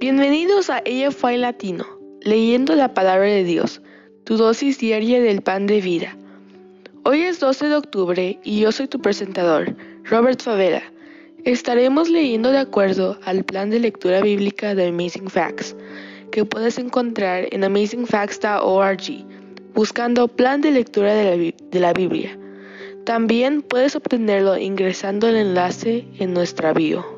Bienvenidos a EFI Latino, leyendo la palabra de Dios, tu dosis diaria del pan de vida. Hoy es 12 de octubre y yo soy tu presentador, Robert Favela. Estaremos leyendo de acuerdo al plan de lectura bíblica de Amazing Facts, que puedes encontrar en amazingfacts.org, buscando plan de lectura de la, de la Biblia. También puedes obtenerlo ingresando el enlace en nuestra bio.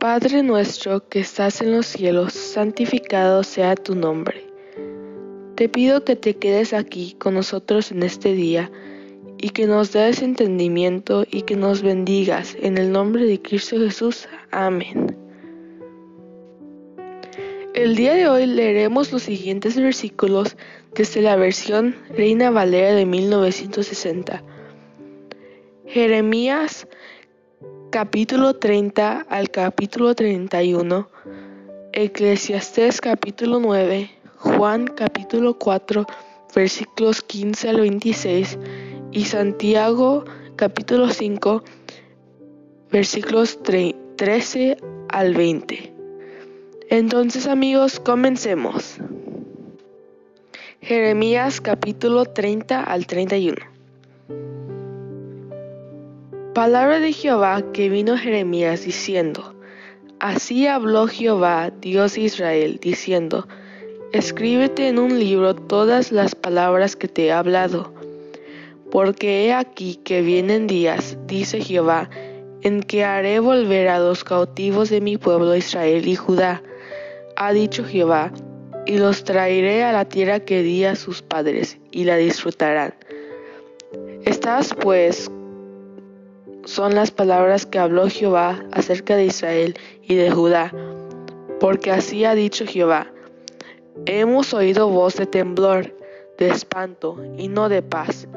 Padre nuestro que estás en los cielos, santificado sea tu nombre. Te pido que te quedes aquí con nosotros en este día y que nos des entendimiento y que nos bendigas en el nombre de Cristo Jesús. Amén. El día de hoy leeremos los siguientes versículos desde la versión Reina Valera de 1960. Jeremías capítulo 30 al capítulo 31, Eclesiastés capítulo 9, Juan capítulo 4, versículos 15 al 26 y Santiago capítulo 5, versículos 13 al 20. Entonces amigos, comencemos. Jeremías capítulo 30 al 31. Palabra de Jehová que vino Jeremías diciendo, Así habló Jehová, Dios de Israel, diciendo, Escríbete en un libro todas las palabras que te he hablado, porque he aquí que vienen días, dice Jehová, en que haré volver a los cautivos de mi pueblo Israel y Judá, ha dicho Jehová, y los traeré a la tierra que di a sus padres, y la disfrutarán. Estás pues son las palabras que habló Jehová acerca de Israel y de Judá, porque así ha dicho Jehová, hemos oído voz de temblor, de espanto y no de paz.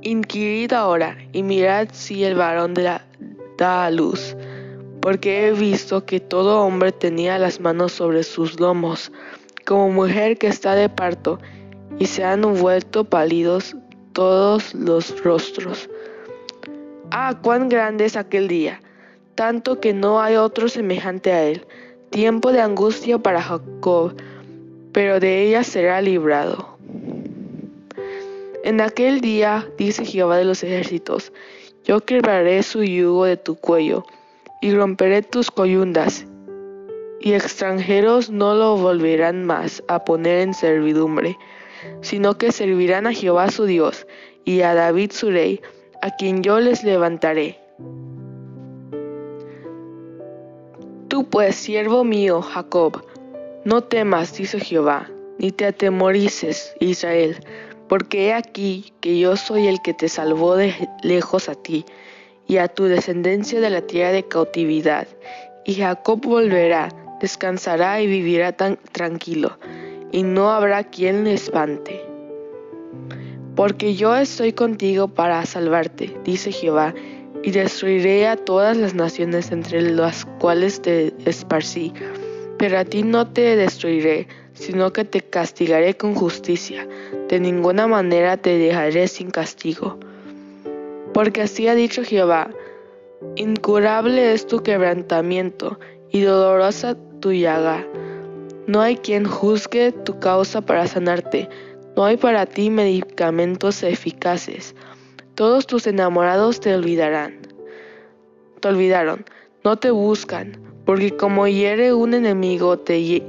Inquirid ahora y mirad si el varón da a luz, porque he visto que todo hombre tenía las manos sobre sus lomos, como mujer que está de parto, y se han vuelto pálidos todos los rostros. Ah, cuán grande es aquel día, tanto que no hay otro semejante a él. Tiempo de angustia para Jacob, pero de ella será librado. En aquel día, dice Jehová de los ejércitos, yo quebraré su yugo de tu cuello, y romperé tus coyundas, y extranjeros no lo volverán más a poner en servidumbre, sino que servirán a Jehová su Dios, y a David su rey, a quien yo les levantaré. Tú pues, siervo mío, Jacob, no temas, dice Jehová, ni te atemorices, Israel, porque he aquí que yo soy el que te salvó de lejos a ti y a tu descendencia de la tierra de cautividad. Y Jacob volverá, descansará y vivirá tan tranquilo, y no habrá quien le espante. Porque yo estoy contigo para salvarte, dice Jehová, y destruiré a todas las naciones entre las cuales te esparcí. Pero a ti no te destruiré, sino que te castigaré con justicia. De ninguna manera te dejaré sin castigo. Porque así ha dicho Jehová, incurable es tu quebrantamiento y dolorosa tu llaga. No hay quien juzgue tu causa para sanarte no hay para ti medicamentos eficaces. Todos tus enamorados te olvidarán. Te olvidaron, no te buscan, porque como hiere un enemigo te,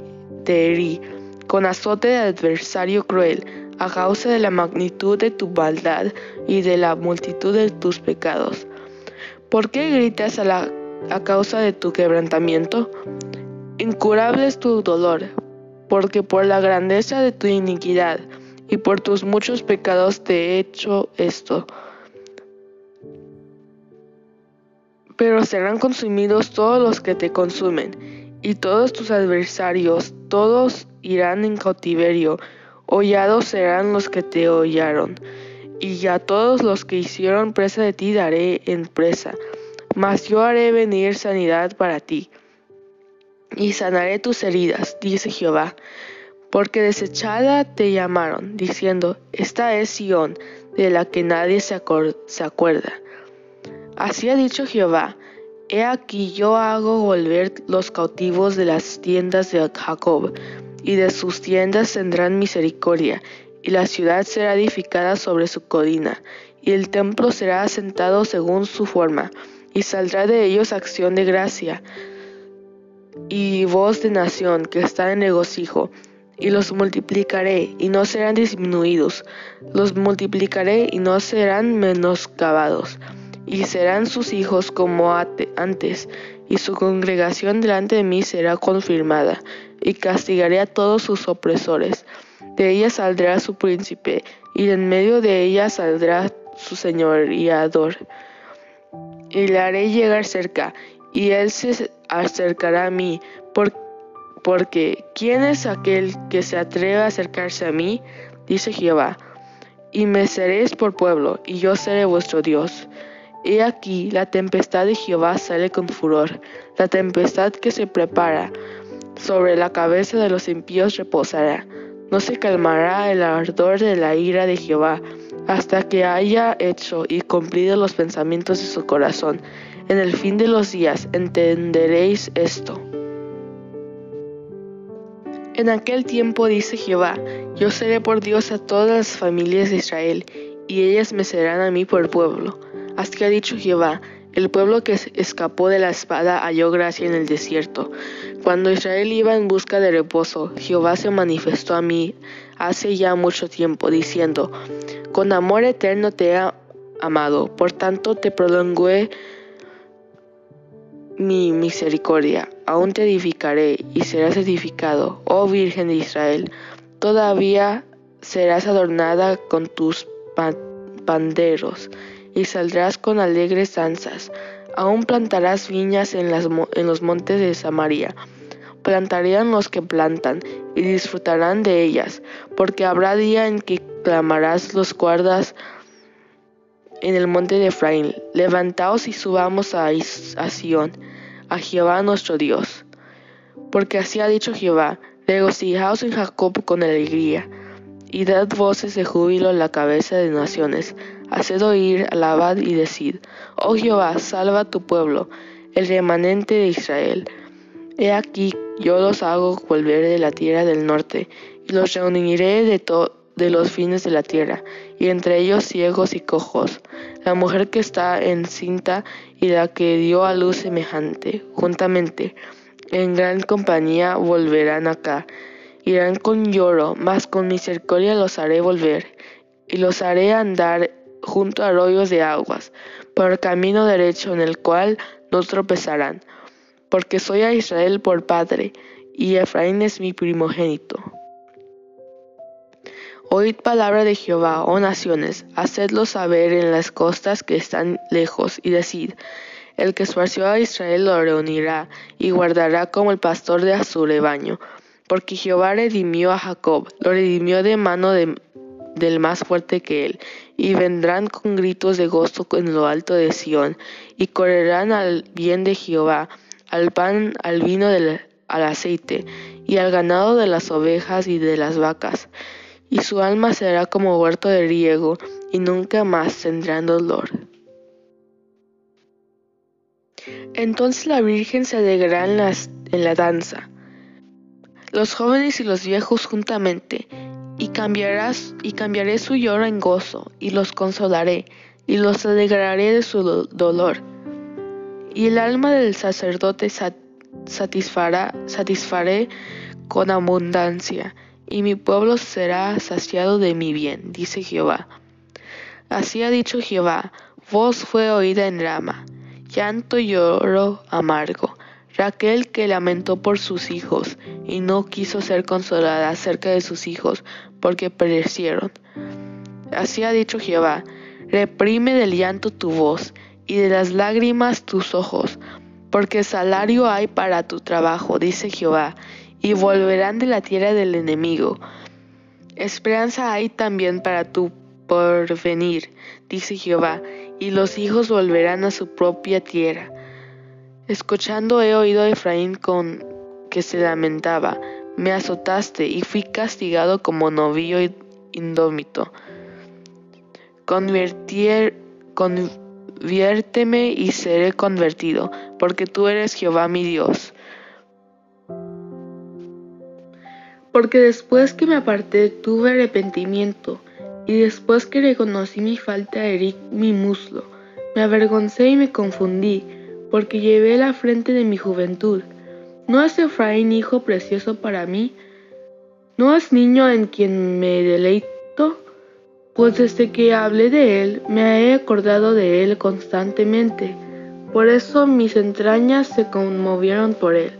herí, con azote de adversario cruel, a causa de la magnitud de tu maldad y de la multitud de tus pecados. ¿Por qué gritas a causa de tu quebrantamiento? Incurable es tu dolor, porque por la grandeza de tu iniquidad, y por tus muchos pecados te he hecho esto. pero serán consumidos todos los que te consumen, y todos tus adversarios, todos irán en cautiverio, hollados serán los que te hollaron, y a todos los que hicieron presa de ti daré en presa, mas yo haré venir sanidad para ti, y sanaré tus heridas, dice Jehová, porque desechada te llamaron, diciendo, esta es Sión, de la que nadie se, se acuerda. Así ha dicho Jehová, He aquí yo hago volver los cautivos de las tiendas de Jacob, y de sus tiendas tendrán misericordia, y la ciudad será edificada sobre su colina, y el templo será asentado según su forma, y saldrá de ellos acción de gracia, y voz de nación que está en regocijo, y los multiplicaré, y no serán disminuidos, los multiplicaré y no serán menoscabados y serán sus hijos como antes, y su congregación delante de mí será confirmada, y castigaré a todos sus opresores. De ella saldrá su príncipe, y en medio de ella saldrá su señoreador. Y le haré llegar cerca, y él se acercará a mí, ¿quién es aquel que se atreve a acercarse a mí? Dice Jehová. Y me seréis por pueblo, y yo seré vuestro Dios. He aquí, la tempestad de Jehová sale con furor, la tempestad que se prepara sobre la cabeza de los impíos reposará. No se calmará el ardor de la ira de Jehová, hasta que haya hecho y cumplido los pensamientos de su corazón. En el fin de los días entenderéis esto. En aquel tiempo dice Jehová, yo seré por Dios a todas las familias de Israel, y ellas me serán a mí por pueblo. Así ha dicho Jehová, el pueblo que escapó de la espada halló gracia en el desierto. Cuando Israel iba en busca de reposo, Jehová se manifestó a mí hace ya mucho tiempo, diciendo, Con amor eterno te he amado, por tanto te prolongué mi misericordia. Aún te edificaré y serás edificado, oh Virgen de Israel. Todavía serás adornada con tus panderos y saldrás con alegres danzas. Aún plantarás viñas en, los montes de Samaria. Plantarían los que plantan y disfrutarán de ellas, porque habrá día en que clamarás los guardas en el monte de Efraín. Levantaos y subamos a, a Sión, a Jehová nuestro Dios. Porque así ha dicho Jehová, regocijaos en Jacob con alegría, y dad voces de júbilo a la cabeza de naciones Haced oír, alabad y decid, Oh Jehová, salva a tu pueblo, el remanente de Israel. He aquí, yo los hago volver de la tierra del norte, y los reuniré de, de los fines de la tierra, y entre ellos ciegos y cojos, la mujer que está encinta y la que dio a luz semejante, juntamente, en gran compañía volverán acá. Irán con lloro, mas con misericordia los haré volver, y los haré andar junto a arroyos de aguas, por camino derecho en el cual no tropezarán, porque soy a Israel por padre, y Efraín es mi primogénito. Oíd palabra de Jehová, oh naciones, hacedlo saber en las costas que están lejos, y decid, el que esparció a Israel lo reunirá, y guardará como el pastor de su rebaño, porque Jehová redimió a Jacob, lo redimió de mano de, del más fuerte que él, y vendrán con gritos de gozo en lo alto de Sión, y correrán al bien de Jehová, al pan, al vino, del, al aceite, y al ganado de las ovejas y de las vacas, y su alma será como huerto de riego, y nunca más tendrán dolor. Entonces la Virgen se alegrará en, la danza, los jóvenes y los viejos juntamente, y cambiarás y cambiaré su lloro en gozo y los consolaré y los alegraré de su dolor y el alma del sacerdote satisfará, satisfaré con abundancia y mi pueblo será saciado de mi bien dice Jehová así ha dicho Jehová voz fue oída en Rama llanto y lloro amargo Raquel que lamentó por sus hijos y no quiso ser consolada acerca de sus hijos porque perecieron. Así ha dicho Jehová, reprime del llanto tu voz y de las lágrimas tus ojos, porque salario hay para tu trabajo, dice Jehová, y volverán de la tierra del enemigo. Esperanza hay también para tu porvenir, dice Jehová, y los hijos volverán a su propia tierra. Escuchando he oído a Efraín con que se lamentaba, me azotaste y fui castigado como novillo indómito. Conviérteme y seré convertido, porque tú eres Jehová mi Dios. Porque después que me aparté tuve arrepentimiento, y después que reconocí mi falta herí mi muslo. Me avergoncé y me confundí, porque llevé la frente de mi juventud. ¿No es Efraín hijo precioso para mí? ¿No es niño en quien me deleito? Pues desde que hablé de él, me he acordado de él constantemente. Por eso mis entrañas se conmovieron por él.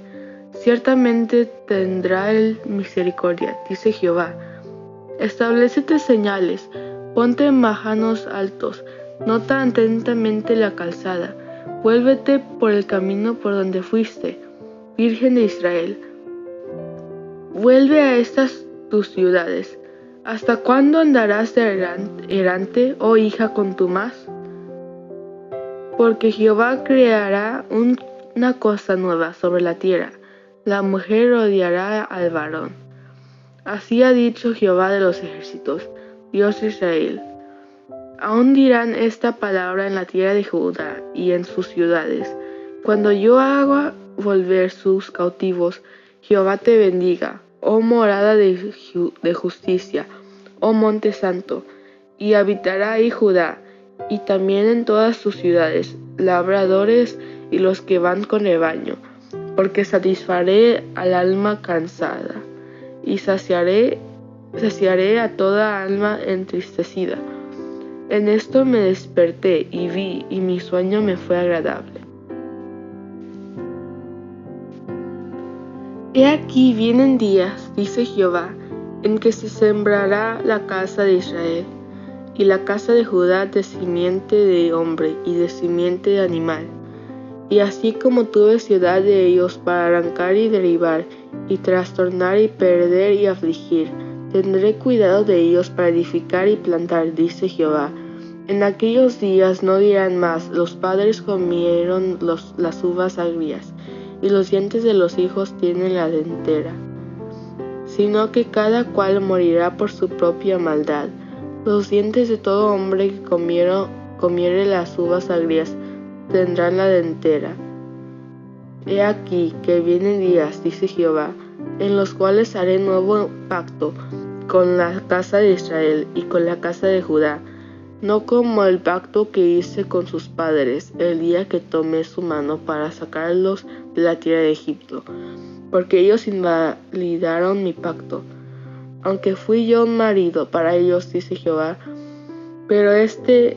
Ciertamente tendrá él misericordia, dice Jehová. Establecete señales, ponte majanos altos, nota atentamente la calzada, vuélvete por el camino por donde fuiste Virgen de Israel, vuelve a estas tus ciudades. ¿Hasta cuándo andarás errante, oh hija contumaz? Porque Jehová creará una cosa nueva sobre la tierra, la mujer odiará al varón. Así ha dicho Jehová de los ejércitos, Dios de Israel. Aún dirán esta palabra en la tierra de Judá y en sus ciudades, cuando yo haga volver sus cautivos. Jehová te bendiga, oh morada de, justicia, oh monte santo, y habitará ahí Judá, y también en todas sus ciudades, labradores y los que van con rebaño, porque satisfaré al alma cansada, y saciaré, saciaré a toda alma entristecida. En esto me desperté y vi, y mi sueño me fue agradable. He aquí vienen días, dice Jehová, en que se sembrará la casa de Israel y la casa de Judá de simiente de hombre y de simiente de animal. Y así como tuve ciudad de ellos para arrancar y derribar, y trastornar y perder y afligir, tendré cuidado de ellos para edificar y plantar, dice Jehová. En aquellos días no dirán más, los padres comieron las uvas agrias y los dientes de los hijos tienen la dentera, sino que cada cual morirá por su propia maldad. Los dientes de todo hombre que comiere las uvas agrias tendrán la dentera. He aquí que vienen días, dice Jehová, en los cuales haré nuevo pacto con la casa de Israel y con la casa de Judá no como el pacto que hice con sus padres el día que tomé su mano para sacarlos de la tierra de Egipto, porque ellos invalidaron mi pacto. Aunque fui yo marido para ellos, dice Jehová, pero este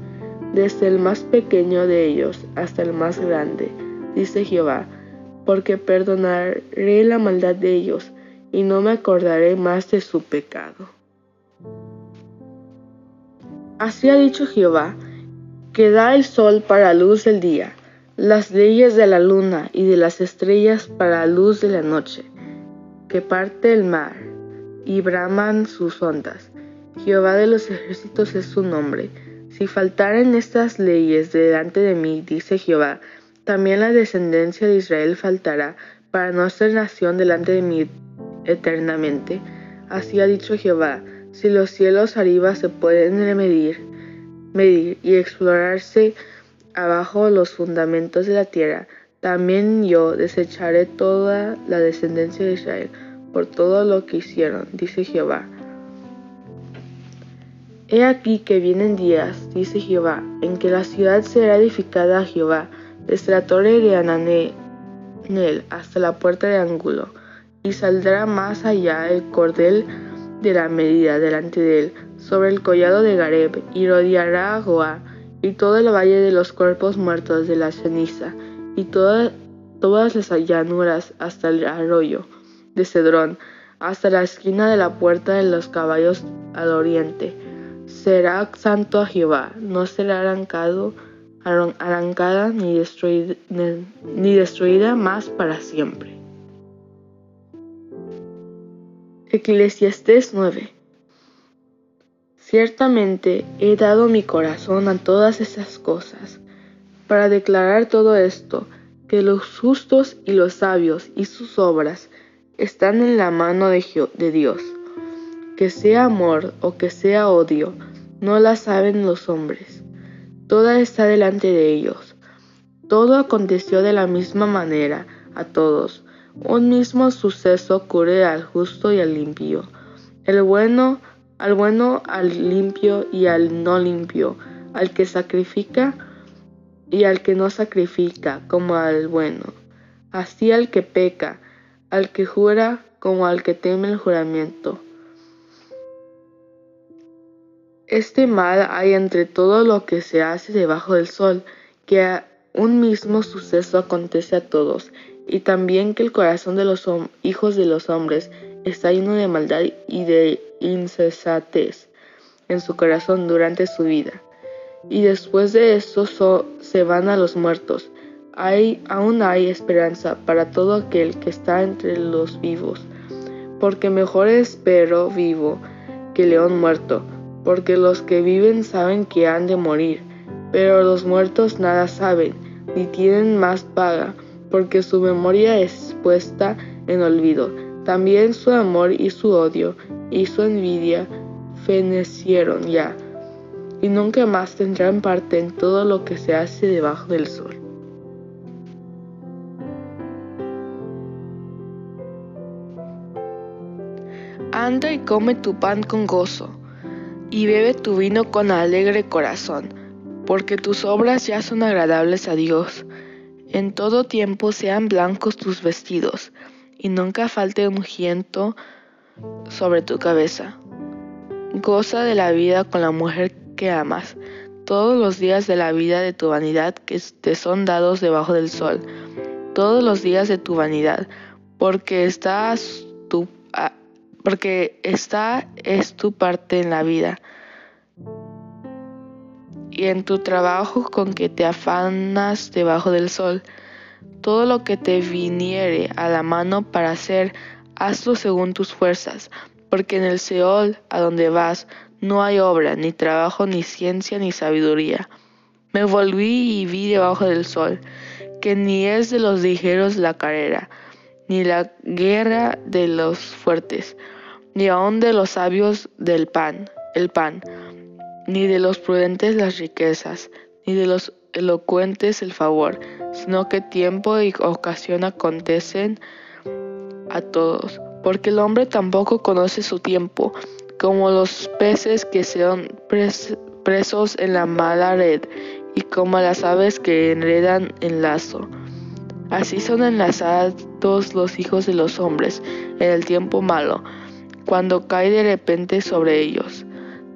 desde el más pequeño de ellos hasta el más grande, dice Jehová, porque perdonaré la maldad de ellos, y no me acordaré más de su pecado. Así ha dicho Jehová, que da el sol para luz del día, las leyes de la luna y de las estrellas para luz de la noche, que parte el mar y braman sus ondas. Jehová de los ejércitos es su nombre. Si faltaren estas leyes delante de mí, dice Jehová, también la descendencia de Israel faltará para no ser nación delante de mí eternamente. Así ha dicho Jehová, si los cielos arriba se pueden medir, medir y explorarse abajo los fundamentos de la tierra, también yo desecharé toda la descendencia de Israel por todo lo que hicieron, dice Jehová. He aquí que vienen días, dice Jehová, en que la ciudad será edificada a Jehová, desde la torre de él hasta la puerta de ángulo, y saldrá más allá el cordel de la medida delante de él, sobre el collado de Gareb, y rodeará a Goa, y todo el valle de los cuerpos muertos de la ceniza, y todas las llanuras hasta el arroyo de Cedrón, hasta la esquina de la puerta de los caballos al oriente. Será santo a Jehová, no será arrancado, arrancada ni destruida, ni destruida más para siempre. Eclesiastés 9 Ciertamente he dado mi corazón a todas esas cosas, para declarar todo esto, que los justos y los sabios y sus obras están en la mano de, de Dios. Que sea amor o que sea odio, no la saben los hombres. Toda está delante de ellos. Todo aconteció de la misma manera a todos. Un mismo suceso ocurre al justo y al limpio. El bueno al bueno, al limpio y al no limpio, al que sacrifica y al que no sacrifica, como al bueno, así al que peca, al que jura como al que teme el juramento. Este mal hay entre todo lo que se hace debajo del sol, que un mismo suceso acontece a todos, y también que el corazón de los hijos de los hombres está lleno de maldad y de incesatez en su corazón durante su vida. Y después de esto se van a los muertos. Hay, aún hay esperanza para todo aquel que está entre los vivos, porque mejor espero vivo que león muerto, porque los que viven saben que han de morir, pero los muertos nada saben, ni tienen más paga, porque su memoria es puesta en olvido también su amor y su odio y su envidia fenecieron ya, y nunca más tendrán parte en todo lo que se hace debajo del sol. Anda y come tu pan con gozo, y bebe tu vino con alegre corazón, porque tus obras ya son agradables a Dios. En todo tiempo sean blancos tus vestidos, y nunca falte un giento sobre tu cabeza. Goza de la vida con la mujer que amas, todos los días de la vida de tu vanidad que te son dados debajo del sol, todos los días de tu vanidad, porque estás porque esta es tu parte en la vida y en tu trabajo con que te afanas debajo del sol todo lo que te viniere a la mano para hacer, hazlo según tus fuerzas, porque en el Seol a donde vas no hay obra, ni trabajo, ni ciencia, ni sabiduría. Me volví y vi debajo del sol, que ni es de los ligeros la carrera, ni la guerra de los fuertes, ni aun de los sabios del pan, el pan, ni de los prudentes las riquezas, ni de los elocuentes el favor, sino que tiempo y ocasión acontecen a todos, porque el hombre tampoco conoce su tiempo, como los peces que sean presos en la mala red, y como las aves que enredan en lazo. Así son enlazados los hijos de los hombres en el tiempo malo, cuando cae de repente sobre ellos.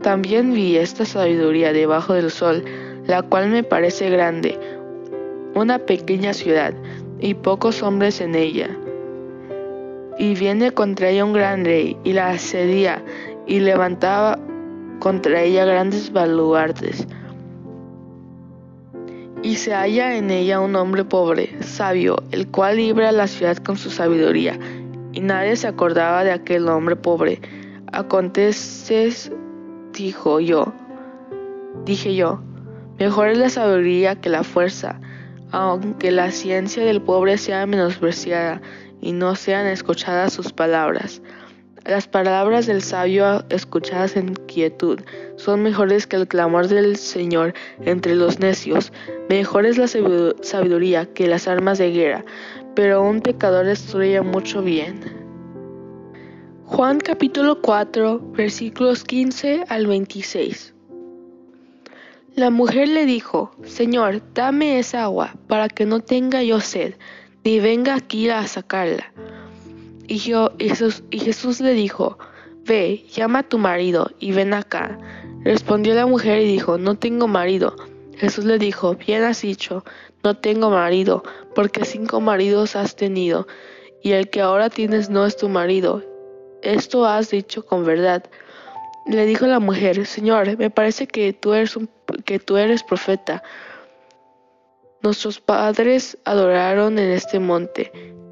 También vi esta sabiduría debajo del sol, la cual me parece grande, una pequeña ciudad, y pocos hombres en ella. Y viene contra ella un gran rey, y la asedia, y levantaba contra ella grandes baluartes. Y se halla en ella un hombre pobre, sabio, el cual libra la ciudad con su sabiduría, y nadie se acordaba de aquel hombre pobre. Acontece, dijo yo, dije yo, Mejor es la sabiduría que la fuerza, aunque la ciencia del pobre sea menospreciada y no sean escuchadas sus palabras. Las palabras del sabio escuchadas en quietud son mejores que el clamor del Señor entre los necios. Mejor es la sabiduría que las armas de guerra, pero un pecador destruye mucho bien. Juan capítulo 4 versículos 15 al 26. La mujer le dijo, Señor, dame esa agua, para que no tenga yo sed, ni venga aquí a sacarla. Y, Jesús, le dijo, Ve, llama a tu marido y ven acá. Respondió la mujer y dijo, No tengo marido. Jesús le dijo, Bien has dicho, no tengo marido, porque cinco maridos has tenido, y el que ahora tienes no es tu marido. Esto has dicho con verdad. Le dijo la mujer, Señor, me parece que tú eres, que tú eres profeta. Nuestros padres adoraron en este monte,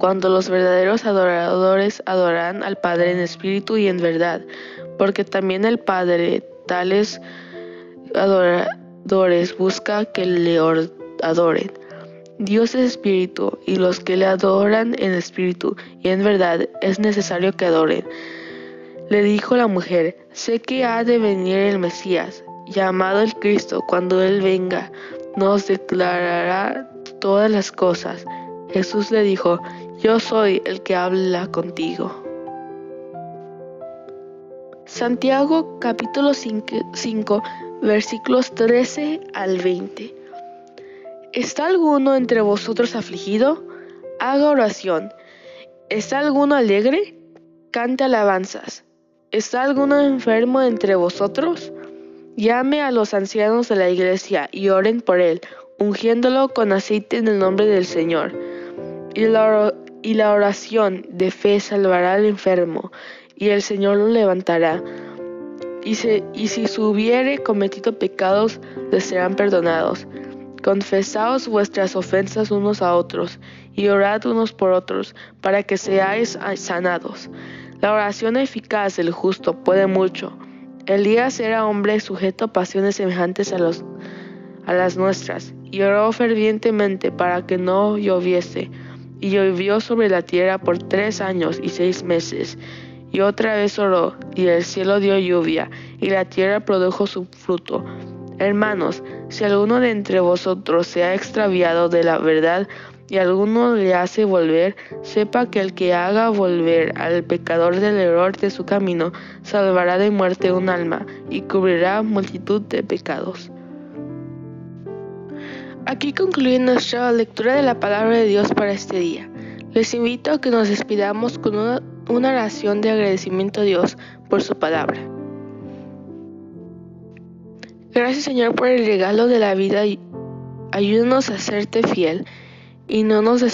cuando los verdaderos adoradores adorarán al Padre en espíritu y en verdad, porque también el Padre tales adoradores busca que le adoren. Dios es espíritu, y los que le adoran en espíritu y en verdad es necesario que adoren. Le dijo la mujer, sé que ha de venir el Mesías, llamado el Cristo, cuando Él venga, nos declarará todas las cosas. Jesús le dijo, yo soy el que habla contigo. Santiago capítulo 5 versículos 13 al 20. ¿Está alguno entre vosotros afligido? Haga oración. ¿Está alguno alegre? Cante alabanzas. ¿Está alguno enfermo entre vosotros? Llame a los ancianos de la iglesia y oren por él, ungiéndolo con aceite en el nombre del Señor. Y la, y la oración de fe salvará al enfermo, y el Señor lo levantará. Y, si hubiere cometido pecados, les serán perdonados. Confesaos vuestras ofensas unos a otros, y orad unos por otros, para que seáis sanados. La oración eficaz del justo puede mucho. Elías era hombre sujeto a pasiones semejantes a las nuestras, y oró fervientemente para que no lloviese, y llovió sobre la tierra por tres años y seis meses. Y otra vez oró, y el cielo dio lluvia, y la tierra produjo su fruto. Hermanos, si alguno de entre vosotros se ha extraviado de la verdad y alguno le hace volver, sepa que el que haga volver al pecador del error de su camino, salvará de muerte un alma y cubrirá multitud de pecados. Aquí concluye nuestra lectura de la palabra de Dios para este día. Les invito a que nos despidamos con una, oración de agradecimiento a Dios por su palabra. Gracias Señor por el regalo de la vida ayúdanos a serte fiel y no nos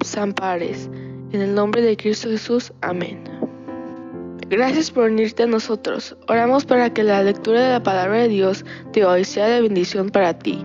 desampares. En el nombre de Cristo Jesús, amén. Gracias por unirte a nosotros. Oramos para que la lectura de la palabra de Dios de hoy sea de bendición para ti.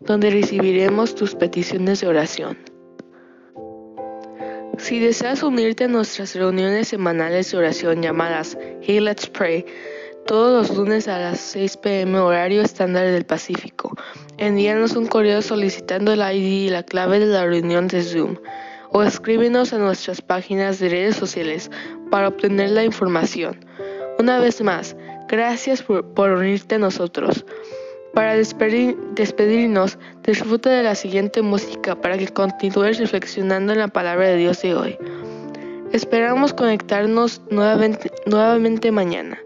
donde recibiremos tus peticiones de oración. Si deseas unirte a nuestras reuniones semanales de oración llamadas Hey Let's Pray, todos los lunes a las 6 pm horario estándar del Pacífico. Envíanos un correo solicitando el ID y la clave de la reunión de Zoom o escríbenos a nuestras páginas de redes sociales para obtener la información. Una vez más, gracias por, unirte a nosotros. Para despedirnos, disfruta de la siguiente música para que continúes reflexionando en la palabra de Dios de hoy. Esperamos conectarnos nuevamente, mañana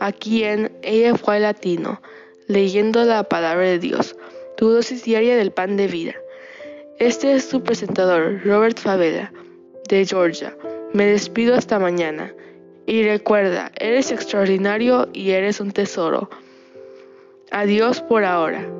aquí en AFY Latino, leyendo la palabra de Dios, tu dosis diaria del pan de vida. Este es tu presentador, Robert Favela, de Georgia. Me despido hasta mañana. Y recuerda, eres extraordinario y eres un tesoro. Adiós por ahora.